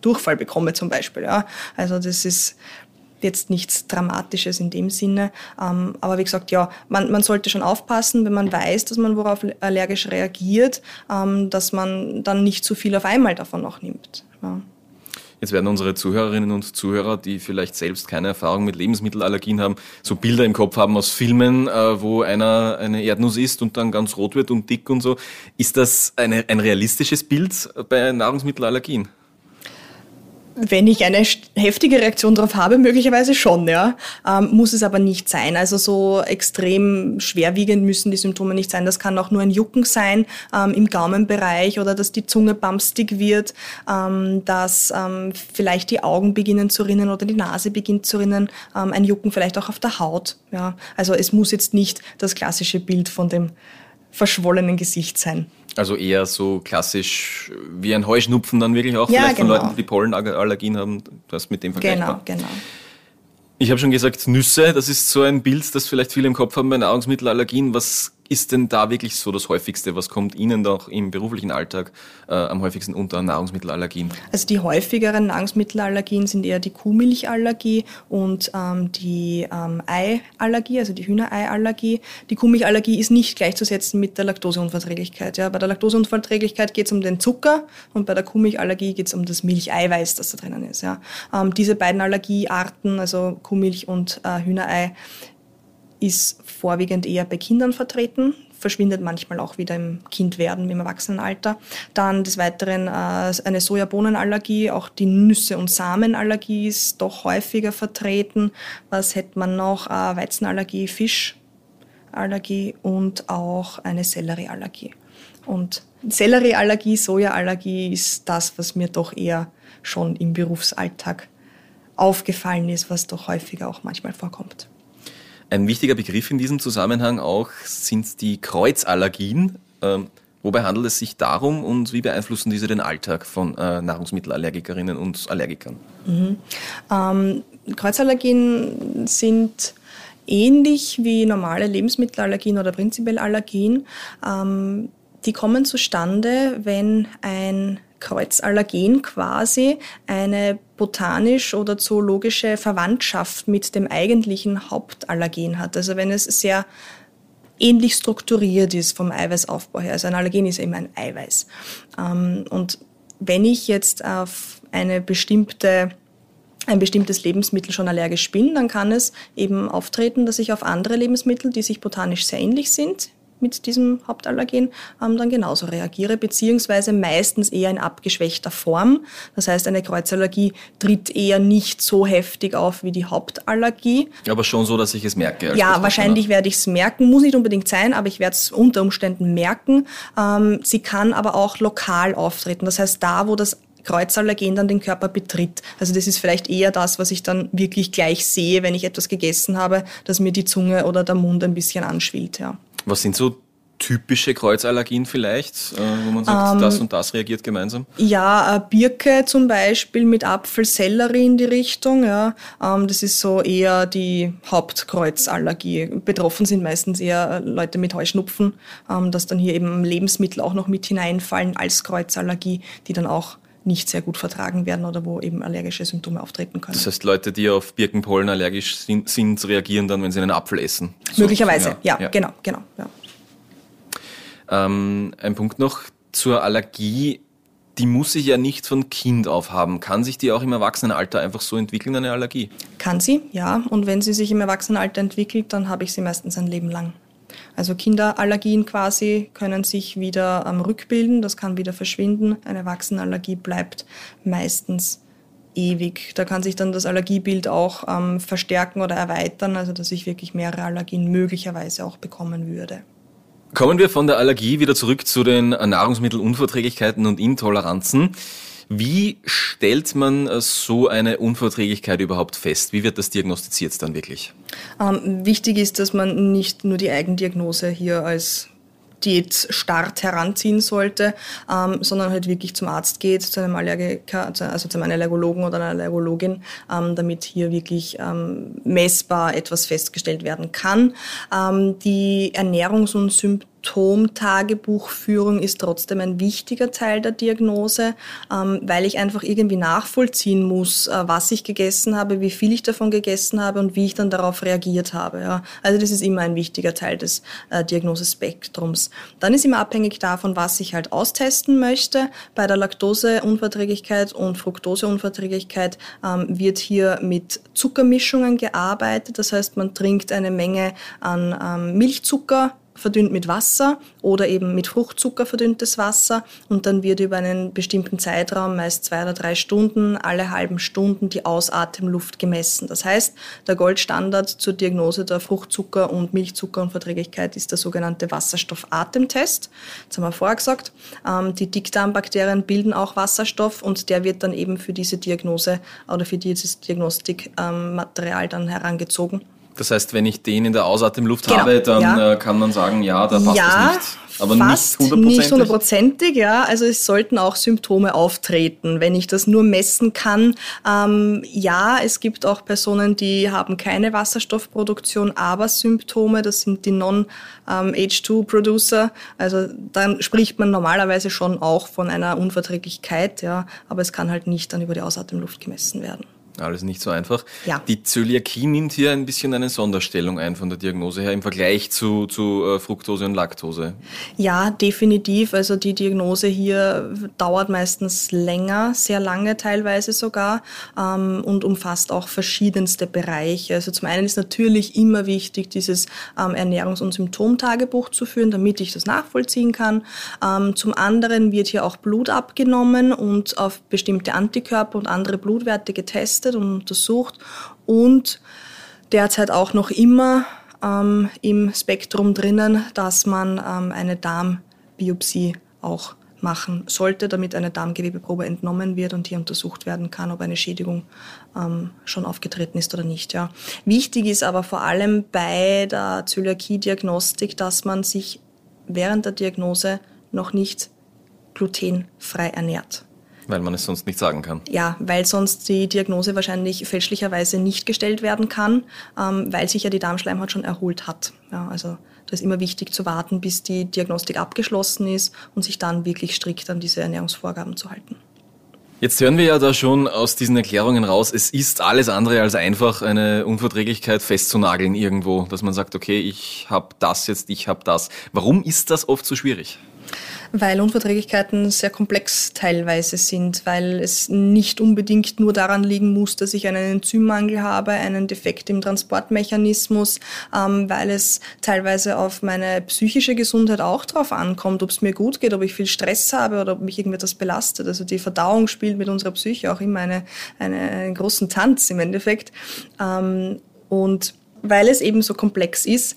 Durchfall bekomme zum Beispiel. Ja. Also das ist jetzt nichts Dramatisches in dem Sinne. Ähm, aber wie gesagt, ja, man, man sollte schon aufpassen, wenn man weiß, dass man worauf allergisch reagiert, ähm, dass man dann nicht zu viel auf einmal davon noch nimmt. Ja. Jetzt werden unsere Zuhörerinnen und Zuhörer, die vielleicht selbst keine Erfahrung mit Lebensmittelallergien haben, so Bilder im Kopf haben aus Filmen, äh, wo einer eine Erdnuss isst und dann ganz rot wird und dick und so. Ist das eine, ein realistisches Bild bei Nahrungsmittelallergien? Wenn ich eine heftige Reaktion darauf habe, möglicherweise schon, ja. Ähm, muss es aber nicht sein. Also so extrem schwerwiegend müssen die Symptome nicht sein. Das kann auch nur ein Jucken sein ähm, im Gaumenbereich oder dass die Zunge bamstig wird, ähm, dass ähm, vielleicht die Augen beginnen zu rinnen oder die Nase beginnt zu rinnen, ähm, ein Jucken vielleicht auch auf der Haut. Ja. Also es muss jetzt nicht das klassische Bild von dem verschwollenen Gesicht sein. Also eher so klassisch wie ein Heuschnupfen dann wirklich auch, ja, vielleicht genau. von Leuten, die Pollenallergien haben, das mit dem vergleichbar. Genau, genau. Ich habe schon gesagt, Nüsse, das ist so ein Bild, das vielleicht viele im Kopf haben bei Nahrungsmittelallergien. Was ist denn da wirklich so das häufigste? Was kommt Ihnen doch im beruflichen Alltag äh, am häufigsten unter Nahrungsmittelallergien? Also die häufigeren Nahrungsmittelallergien sind eher die Kuhmilchallergie und ähm, die ähm, Eiallergie, also die Hühnereiallergie. Die Kuhmilchallergie ist nicht gleichzusetzen mit der Laktoseunverträglichkeit. Ja. Bei der Laktoseunverträglichkeit geht es um den Zucker und bei der Kuhmilchallergie geht es um das Milcheiweiß, das da drinnen ist. Ja. Ähm, diese beiden Allergiearten, also Kuhmilch und äh, Hühnerei, ist vorwiegend eher bei Kindern vertreten, verschwindet manchmal auch wieder im Kindwerden, im Erwachsenenalter. Dann des Weiteren äh, eine Sojabohnenallergie, auch die Nüsse- und Samenallergie ist doch häufiger vertreten. Was hätte man noch? Äh, Weizenallergie, Fischallergie und auch eine Sellerieallergie. Und Sellerieallergie, Sojaallergie ist das, was mir doch eher schon im Berufsalltag aufgefallen ist, was doch häufiger auch manchmal vorkommt. Ein wichtiger Begriff in diesem Zusammenhang auch sind die Kreuzallergien. Ähm, wobei handelt es sich darum und wie beeinflussen diese den Alltag von äh, Nahrungsmittelallergikerinnen und Allergikern? Mhm. Ähm, Kreuzallergien sind ähnlich wie normale Lebensmittelallergien oder prinzipiell Allergien. Ähm, die kommen zustande, wenn ein Kreuzallergen quasi eine botanisch oder zoologische Verwandtschaft mit dem eigentlichen Hauptallergen hat. Also wenn es sehr ähnlich strukturiert ist vom Eiweißaufbau her. Also ein Allergen ist eben ein Eiweiß. Ähm, und wenn ich jetzt auf eine bestimmte ein bestimmtes Lebensmittel schon allergisch bin, dann kann es eben auftreten, dass ich auf andere Lebensmittel, die sich botanisch sehr ähnlich sind, mit diesem Hauptallergen ähm, dann genauso reagiere, beziehungsweise meistens eher in abgeschwächter Form. Das heißt, eine Kreuzallergie tritt eher nicht so heftig auf wie die Hauptallergie. Aber schon so, dass ich es merke. Ja, wahrscheinlich werde ich es merken. Muss nicht unbedingt sein, aber ich werde es unter Umständen merken. Ähm, sie kann aber auch lokal auftreten. Das heißt, da, wo das Kreuzallergen dann den Körper betritt. Also das ist vielleicht eher das, was ich dann wirklich gleich sehe, wenn ich etwas gegessen habe, dass mir die Zunge oder der Mund ein bisschen anschwillt. Ja. Was sind so typische Kreuzallergien vielleicht, äh, wo man sagt, ähm, das und das reagiert gemeinsam? Ja, Birke zum Beispiel mit Apfelsellerie in die Richtung. Ja, ähm, das ist so eher die Hauptkreuzallergie. Betroffen sind meistens eher Leute mit Heuschnupfen, ähm, dass dann hier eben Lebensmittel auch noch mit hineinfallen als Kreuzallergie, die dann auch nicht sehr gut vertragen werden oder wo eben allergische Symptome auftreten können. Das heißt, Leute, die auf Birkenpollen allergisch sind, sind reagieren dann, wenn sie einen Apfel essen? So, Möglicherweise, ja, ja, ja, genau, genau. Ja. Ähm, ein Punkt noch zur Allergie. Die muss sich ja nicht von Kind auf haben. Kann sich die auch im Erwachsenenalter einfach so entwickeln, eine Allergie? Kann sie, ja. Und wenn sie sich im Erwachsenenalter entwickelt, dann habe ich sie meistens ein Leben lang. Also Kinderallergien quasi können sich wieder ähm, rückbilden, das kann wieder verschwinden. Eine Erwachsenenallergie bleibt meistens ewig. Da kann sich dann das Allergiebild auch ähm, verstärken oder erweitern, also dass ich wirklich mehrere Allergien möglicherweise auch bekommen würde. Kommen wir von der Allergie wieder zurück zu den Nahrungsmittelunverträglichkeiten und Intoleranzen. Wie stellt man äh, so eine Unverträglichkeit überhaupt fest? Wie wird das diagnostiziert dann wirklich? Ähm, wichtig ist, dass man nicht nur die Eigendiagnose hier als Diätstart heranziehen sollte, ähm, sondern halt wirklich zum Arzt geht, zu einem Allergiker, also zu einem Allergologen oder einer Allergologin, ähm, damit hier wirklich ähm, messbar etwas festgestellt werden kann. Ähm, die Ernährungs- und Symptome Symptomtagebuchführung ist trotzdem ein wichtiger Teil der Diagnose, ähm, weil ich einfach irgendwie nachvollziehen muss, äh, was ich gegessen habe, wie viel ich davon gegessen habe und wie ich dann darauf reagiert habe. Also das ist immer ein wichtiger Teil des äh, Diagnosespektrums. Dann ist immer abhängig davon, was ich halt austesten möchte. Bei der Laktoseunverträglichkeit und Fructoseunverträglichkeit ähm, wird hier mit Zuckermischungen gearbeitet. Das heißt, man trinkt eine Menge an ähm, Milchzucker, verdünnt mit Wasser oder eben mit Fruchtzucker verdünntes Wasser und dann wird über einen bestimmten Zeitraum, meist zwei oder drei Stunden, alle halben Stunden die Ausatemluft gemessen. Das heißt, der Goldstandard zur Diagnose der Fruchtzucker- und Milchzuckerunverträglichkeit ist der sogenannte Wasserstoffatemtest. Das haben wir vorher gesagt. Ähm, die Dickdarmbakterien bilden auch Wasserstoff und der wird dann eben für diese Diagnose oder für dieses Diagnostikmaterial dann herangezogen. Das heißt, wenn ich den in der Ausatemluft genau, habe, dann ja. Äh, kann man sagen, ja, da passt ja, es nicht. Aber fast nicht hundertprozentig. Nicht hundertprozentig, ja. Also es sollten auch Symptome auftreten, wenn ich das nur messen kann. Ähm, ja, es gibt auch Personen, die haben keine Wasserstoffproduktion, aber Symptome. Das sind die Non-H2-Producer. Also dann spricht man normalerweise schon auch von einer Unverträglichkeit, ja. Aber es kann halt nicht dann über die Ausatemluft gemessen werden. Alles nicht so einfach. Ja. Die Zöliakie nimmt hier ein bisschen eine Sonderstellung ein von der Diagnose her im Vergleich zu, zu äh, Fructose und Laktose. Ja, definitiv. Also die Diagnose hier dauert meistens länger, sehr lange teilweise sogar ähm, und umfasst auch verschiedenste Bereiche. Also zum einen ist natürlich immer wichtig, dieses ähm, Ernährungs- und Symptomtagebuch zu führen, damit ich das nachvollziehen kann. Ähm, zum anderen wird hier auch Blut abgenommen und auf bestimmte Antikörper und andere Blutwerte getestet getestet und untersucht und derzeit auch noch immer ähm, im Spektrum drinnen, dass man ähm, eine Darm Biopsie auch machen sollte, damit eine Darmgewebeprobe entnommen wird und hier untersucht werden kann, ob eine Schädigung ähm, schon aufgetreten ist oder nicht. Ja. Wichtig ist aber vor allem bei der Zöliakie-Diagnostik, dass man sich während der Diagnose noch nicht glutenfrei ernährt. Weil man es sonst nicht sagen kann. Ja, weil sonst die Diagnose wahrscheinlich fälschlicherweise nicht gestellt werden kann, ähm, weil sich ja die Darmschleimhaut schon erholt hat. Ja, also da ist immer wichtig zu warten, bis die Diagnostik abgeschlossen ist und sich dann wirklich strikt an diese Ernährungsvorgaben zu halten. Jetzt hören wir ja da schon aus diesen Erklärungen raus, es ist alles andere als einfach, eine Unverträglichkeit festzunageln irgendwo, dass man sagt, okay, ich habe das jetzt, ich habe das. Warum ist das oft so schwierig? Weil Unverträglichkeiten sehr komplex teilweise sind, weil es nicht unbedingt nur daran liegen muss, dass ich einen Enzymmangel habe, einen Defekt im Transportmechanismus, ähm, weil es teilweise auf meine psychische Gesundheit auch drauf ankommt, ob es mir gut geht, ob ich viel Stress habe oder ob mich irgendetwas belastet. Also die Verdauung spielt mit unserer Psyche auch immer eine, eine, einen großen Tanz im Endeffekt. Ähm, und weil es eben so komplex ist,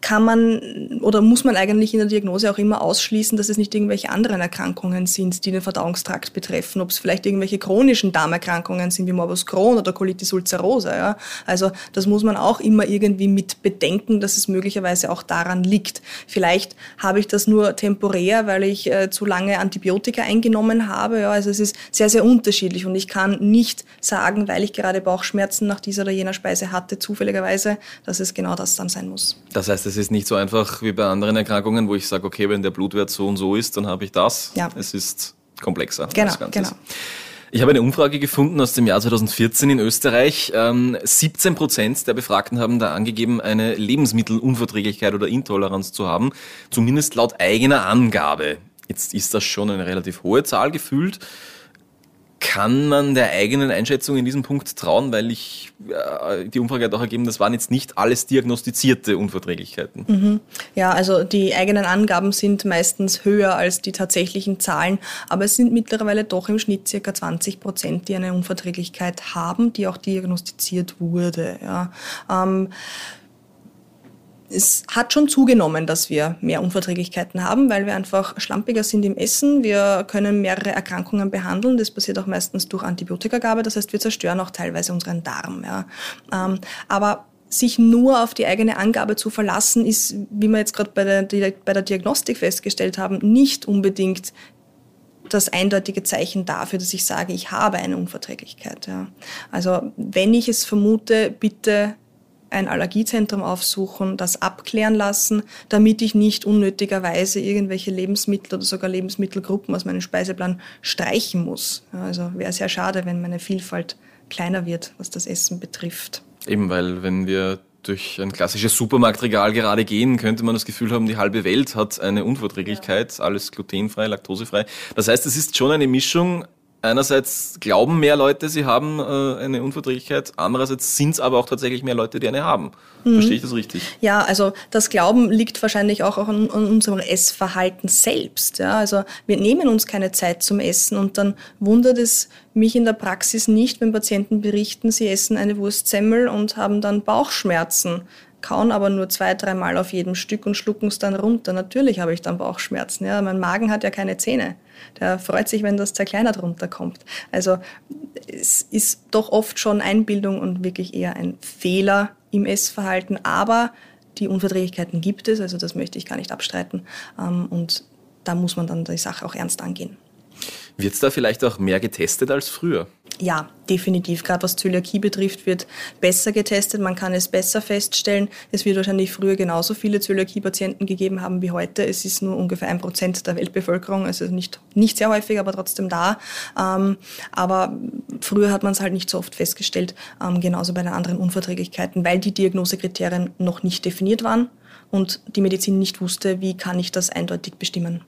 kann man oder muss man eigentlich in der Diagnose auch immer ausschließen, dass es nicht irgendwelche anderen Erkrankungen sind, die den Verdauungstrakt betreffen, ob es vielleicht irgendwelche chronischen Darmerkrankungen sind wie Morbus Crohn oder Colitis ulcerosa. Ja? Also das muss man auch immer irgendwie mit bedenken, dass es möglicherweise auch daran liegt. Vielleicht habe ich das nur temporär, weil ich äh, zu lange Antibiotika eingenommen habe. Ja? Also es ist sehr, sehr unterschiedlich und ich kann nicht sagen, weil ich gerade Bauchschmerzen nach dieser oder jener Speise hatte, zufälligerweise, dass es genau das dann sein muss. Das heißt, es ist nicht so einfach wie bei anderen Erkrankungen, wo ich sage, okay, wenn der Blutwert so und so ist, dann habe ich das. Ja. Es ist komplexer. Genau, genau. Ich habe eine Umfrage gefunden aus dem Jahr 2014 in Österreich. 17 ähm, Prozent der Befragten haben da angegeben, eine Lebensmittelunverträglichkeit oder Intoleranz zu haben, zumindest laut eigener Angabe. Jetzt ist das schon eine relativ hohe Zahl gefühlt kann man der eigenen Einschätzung in diesem Punkt trauen, weil ich äh, die Umfrage hat auch ergeben, das waren jetzt nicht alles diagnostizierte Unverträglichkeiten. Mhm. Ja, also die eigenen Angaben sind meistens höher als die tatsächlichen Zahlen, aber es sind mittlerweile doch im Schnitt circa 20 Prozent, die eine Unverträglichkeit haben, die auch diagnostiziert wurde. Ja. Ähm, es hat schon zugenommen, dass wir mehr Unverträglichkeiten haben, weil wir einfach schlampiger sind im Essen. Wir können mehrere Erkrankungen behandeln. Das passiert auch meistens durch Antibiotikagabe. Das heißt, wir zerstören auch teilweise unseren Darm. Ja. Ähm, aber sich nur auf die eigene Angabe zu verlassen, ist, wie wir jetzt gerade bei der, bei der Diagnostik festgestellt haben, nicht unbedingt das eindeutige Zeichen dafür, dass ich sage, ich habe eine Unverträglichkeit. Ja. Also wenn ich es vermute, bitte ein Allergiezentrum aufsuchen, das abklären lassen, damit ich nicht unnötigerweise irgendwelche Lebensmittel oder sogar Lebensmittelgruppen aus meinem Speiseplan streichen muss. Also wäre sehr schade, wenn meine Vielfalt kleiner wird, was das Essen betrifft. Eben, weil wenn wir durch ein klassisches Supermarktregal gerade gehen, könnte man das Gefühl haben, die halbe Welt hat eine Unverträglichkeit, ja. alles glutenfrei, laktosefrei. Das heißt, es ist schon eine Mischung einerseits glauben mehr Leute, sie haben äh, eine Unverträglichkeit, andererseits sind es aber auch tatsächlich mehr Leute, die eine haben. Mhm. Verstehe ich das richtig? Ja, also das Glauben liegt wahrscheinlich auch an, an, unserem Essverhalten selbst. Ja? Also wir nehmen uns keine Zeit zum Essen und dann wundert es mich in der Praxis nicht, wenn Patienten berichten, sie essen eine Wurstsemmel und haben dann Bauchschmerzen kauen aber nur zwei, dreimal auf jedem Stück und schlucken es dann runter. Natürlich habe ich dann Bauchschmerzen. Ja, mein Magen hat ja keine Zähne. Der freut sich, wenn das zerkleinert runterkommt. Also es ist doch oft schon Einbildung und wirklich eher ein Fehler im Essverhalten. Aber die Unverträglichkeiten gibt es, also das möchte ich gar nicht abstreiten. Ähm, und da muss man dann die Sache auch ernst angehen. Wird es da vielleicht auch mehr getestet als früher? Ja, definitiv. Gerade was Zöliakie betrifft, wird besser getestet. Man kann es besser feststellen. Es wird wahrscheinlich früher genauso viele Zöliakie-Patienten gegeben haben wie heute. Es ist nur ungefähr ein Prozent der Weltbevölkerung, also nicht, nicht sehr häufig, aber trotzdem da. Ähm, aber früher hat man es halt nicht so oft festgestellt, ähm, genauso bei den anderen Unverträglichkeiten, weil die Diagnosekriterien noch nicht definiert waren und die Medizin nicht wusste, wie kann ich das eindeutig bestimmen.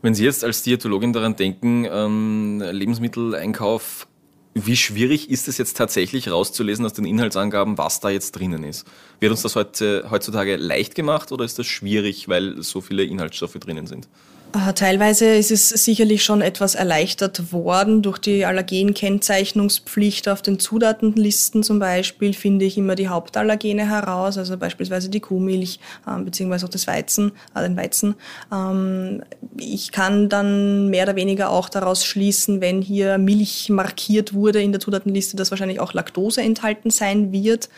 Wenn Sie jetzt als Diätologin daran denken, ähm, Lebensmitteleinkauf, wie schwierig ist es jetzt tatsächlich rauszulesen aus den Inhaltsangaben, was da jetzt drinnen ist? Wird uns das heute, heutzutage leicht gemacht oder ist das schwierig, weil so viele Inhaltsstoffe drinnen sind? Äh, teilweise ist es sicherlich schon etwas erleichtert worden durch die Allergenkennzeichnungspflicht auf den Zutatenlisten zum Beispiel finde ich immer die Hauptallergene heraus, also beispielsweise die Kuhmilch äh, beziehungsweise auch das Weizen, äh, den Weizen. Ähm, ich kann dann mehr oder weniger auch daraus schließen, wenn hier Milch markiert wurde in der Zutatenliste, dass wahrscheinlich auch Laktose enthalten sein wird.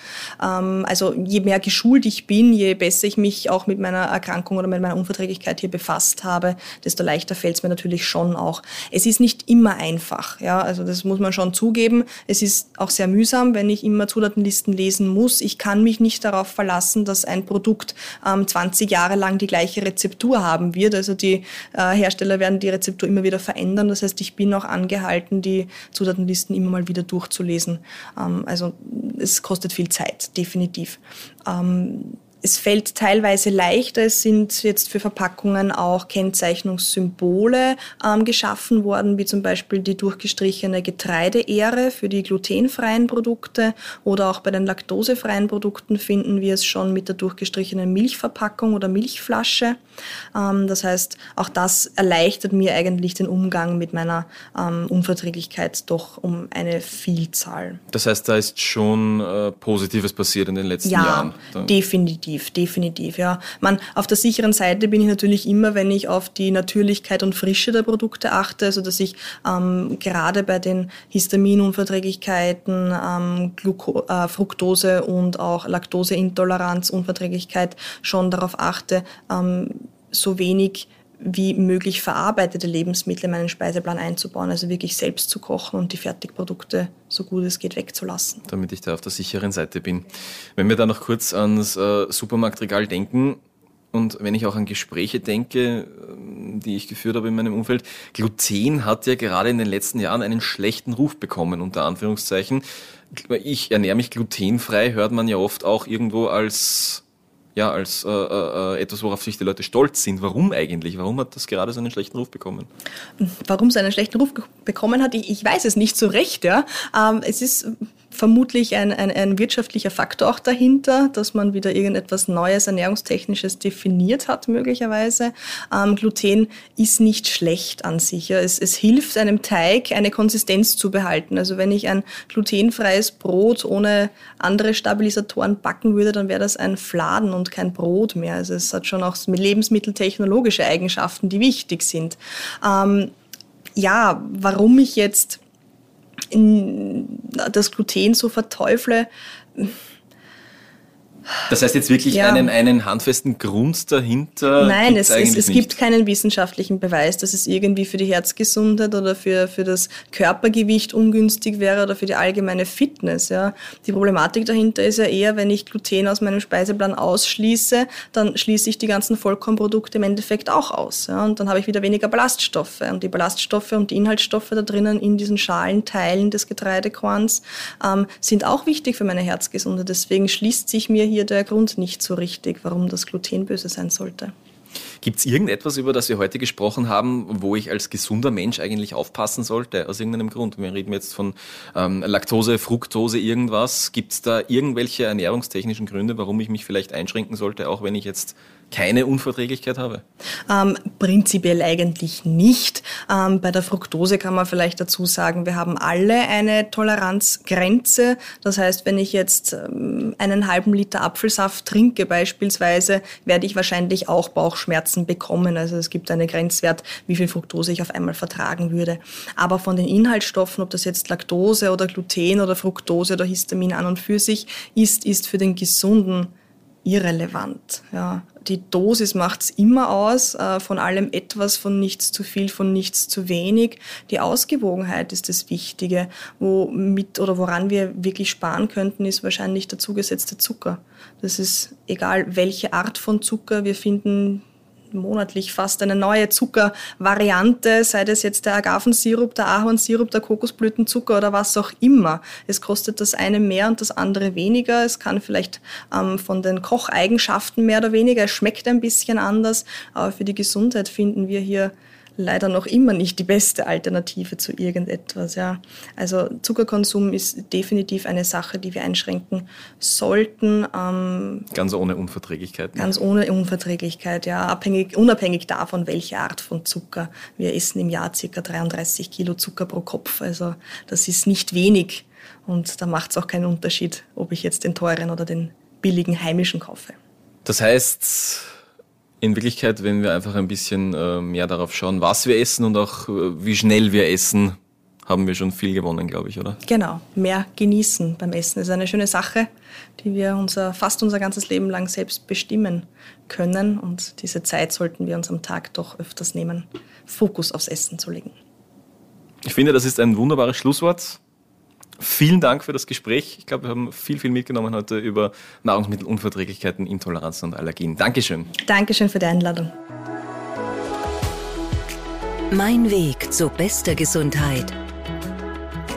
Ähm, also je mehr geschult ich bin, je besser ich mich auch mit meiner Erkrankung oder mit meiner Unverträglichkeit hier befasst habe, desto leichter fällt es mir natürlich schon auch. Es ist nicht immer einfach, ja, also das muss man schon zugeben. Es ist auch sehr mühsam, wenn ich immer Zutatenlisten lesen muss. Ich kann mich nicht darauf verlassen, dass ein Produkt ähm, 20 Jahre lang die gleiche Rezeptur haben wird. Also die äh, Hersteller werden die Rezeptur immer wieder verändern. Das heißt, ich bin auch angehalten, die Zutatenlisten immer mal wieder durchzulesen. Ähm, also es kostet viel Zeit, definitiv. Ähm, es fällt teilweise leichter. Es sind jetzt für Verpackungen auch Kennzeichnungssymbole ähm, geschaffen worden, wie zum Beispiel die durchgestrichene Getreideähre für die glutenfreien Produkte oder auch bei den laktosefreien Produkten finden wir es schon mit der durchgestrichenen Milchverpackung oder Milchflasche. Ähm, das heißt, auch das erleichtert mir eigentlich den Umgang mit meiner ähm, Unverträglichkeit doch um eine Vielzahl. Das heißt, da ist schon äh, Positives passiert in den letzten ja, Jahren. Ja, definitiv, definitiv. Ja, man auf der sicheren Seite bin ich natürlich immer, wenn ich auf die Natürlichkeit und Frische der Produkte achte, also dass ich ähm, gerade bei den Histaminunverträglichkeiten, ähm, äh, Fructose und auch Laktoseintoleranz, Unverträglichkeit schon darauf achte, ähm, so wenig wie möglich verarbeitete Lebensmittel in meinen Speiseplan einzubauen, also wirklich selbst zu kochen und die Fertigprodukte so gut es geht wegzulassen. Damit ich da auf der sicheren Seite bin. Wenn wir da noch kurz ans äh, Supermarktregal denken und wenn ich auch an Gespräche denke, ähm, die ich geführt habe in meinem Umfeld, Gluten hat ja gerade in den letzten Jahren einen schlechten Ruf bekommen, unter Anführungszeichen. Ich ernähre mich glutenfrei, hört man ja oft auch irgendwo als ja, als äh, äh, etwas, worauf sich die Leute stolz sind. Warum eigentlich? Warum hat das gerade so einen schlechten Ruf bekommen? Warum es einen schlechten Ruf bekommen hat, ich, ich weiß es nicht so recht. Ja. Ähm, es ist vermutlich ein, ein, ein wirtschaftlicher Faktor auch dahinter, dass man wieder irgendetwas Neues, Ernährungstechnisches definiert hat, möglicherweise. Ähm, Gluten ist nicht schlecht an sich. Ja. Es, es hilft einem Teig, eine Konsistenz zu behalten. Also wenn ich ein glutenfreies Brot ohne andere Stabilisatoren backen würde, dann wäre das ein Fladen und kein Brot mehr. Also es hat schon auch lebensmitteltechnologische Eigenschaften, die wichtig sind. Ähm, ja, warum ich jetzt das Gluten so verteufle. Das heißt jetzt wirklich ja. einen, einen handfesten Grund dahinter? Nein, es, es, es gibt keinen wissenschaftlichen Beweis, dass es irgendwie für die Herzgesundheit oder für, für das Körpergewicht ungünstig wäre oder für die allgemeine Fitness. Ja. Die Problematik dahinter ist ja eher, wenn ich Gluten aus meinem Speiseplan ausschließe, dann schließe ich die ganzen Vollkornprodukte im Endeffekt auch aus. Ja. Und dann habe ich wieder weniger Ballaststoffe. Und die Ballaststoffe und die Inhaltsstoffe da drinnen in diesen Schalenteilen des Getreidekorns ähm, sind auch wichtig für meine Herzgesundheit. Deswegen schließt sich mir hier der Grund nicht so richtig, warum das Gluten böse sein sollte. Gibt es irgendetwas, über das wir heute gesprochen haben, wo ich als gesunder Mensch eigentlich aufpassen sollte, aus irgendeinem Grund? Wir reden jetzt von ähm, Laktose, Fructose, irgendwas. Gibt es da irgendwelche ernährungstechnischen Gründe, warum ich mich vielleicht einschränken sollte, auch wenn ich jetzt keine Unverträglichkeit habe? Ähm, prinzipiell eigentlich nicht. Ähm, bei der Fructose kann man vielleicht dazu sagen, wir haben alle eine Toleranzgrenze. Das heißt, wenn ich jetzt ähm, einen halben Liter Apfelsaft trinke beispielsweise, werde ich wahrscheinlich auch Bauchschmerzen bekommen. Also es gibt einen Grenzwert, wie viel Fructose ich auf einmal vertragen würde. Aber von den Inhaltsstoffen, ob das jetzt Laktose oder Gluten oder Fructose oder Histamin an und für sich ist, ist für den gesunden irrelevant. Ja. Die Dosis macht's immer aus, äh, von allem etwas, von nichts zu viel, von nichts zu wenig. Die Ausgewogenheit ist das Wichtige. Womit oder woran wir wirklich sparen könnten, ist wahrscheinlich der zugesetzte Zucker. Das ist egal, welche Art von Zucker. Wir finden monatlich fast eine neue Zuckervariante, sei das jetzt der Agavensirup, der Ahornsirup, der Kokosblütenzucker oder was auch immer. Es kostet das eine mehr und das andere weniger. Es kann vielleicht ähm, von den Kocheigenschaften mehr oder weniger, es schmeckt ein bisschen anders, aber für die Gesundheit finden wir hier leider noch immer nicht die beste Alternative zu irgendetwas. Ja. Also Zuckerkonsum ist definitiv eine Sache, die wir einschränken sollten. Ähm, ganz ohne Unverträglichkeit. Ganz ohne Unverträglichkeit, ja. Abhängig, unabhängig davon, welche Art von Zucker. Wir essen im Jahr ca. 33 Kilo Zucker pro Kopf. Also das ist nicht wenig. Und da macht es auch keinen Unterschied, ob ich jetzt den teuren oder den billigen heimischen kaufe. Das heißt, in Wirklichkeit, wenn wir einfach ein bisschen äh, mehr darauf schauen, was wir essen und auch äh, wie schnell wir essen, haben wir schon viel gewonnen, glaube ich, oder? Genau, mehr genießen beim Essen. Das ist eine schöne Sache, die wir unser, fast unser ganzes Leben lang selbst bestimmen können. Und diese Zeit sollten wir uns am Tag doch öfters nehmen, Fokus aufs Essen zu legen. Ich finde, das ist ein wunderbares Schlusswort. Vielen Dank für das Gespräch. Ich glaube, wir haben viel, viel mitgenommen heute über Nahrungsmittelunverträglichkeiten, Intoleranzen und Allergien. Dankeschön. Dankeschön für die Einladung. Mein Weg zu bester Gesundheit.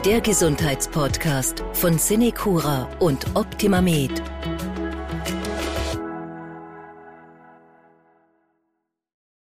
Der Gesundheitspodcast von Cinecura und Optimamed.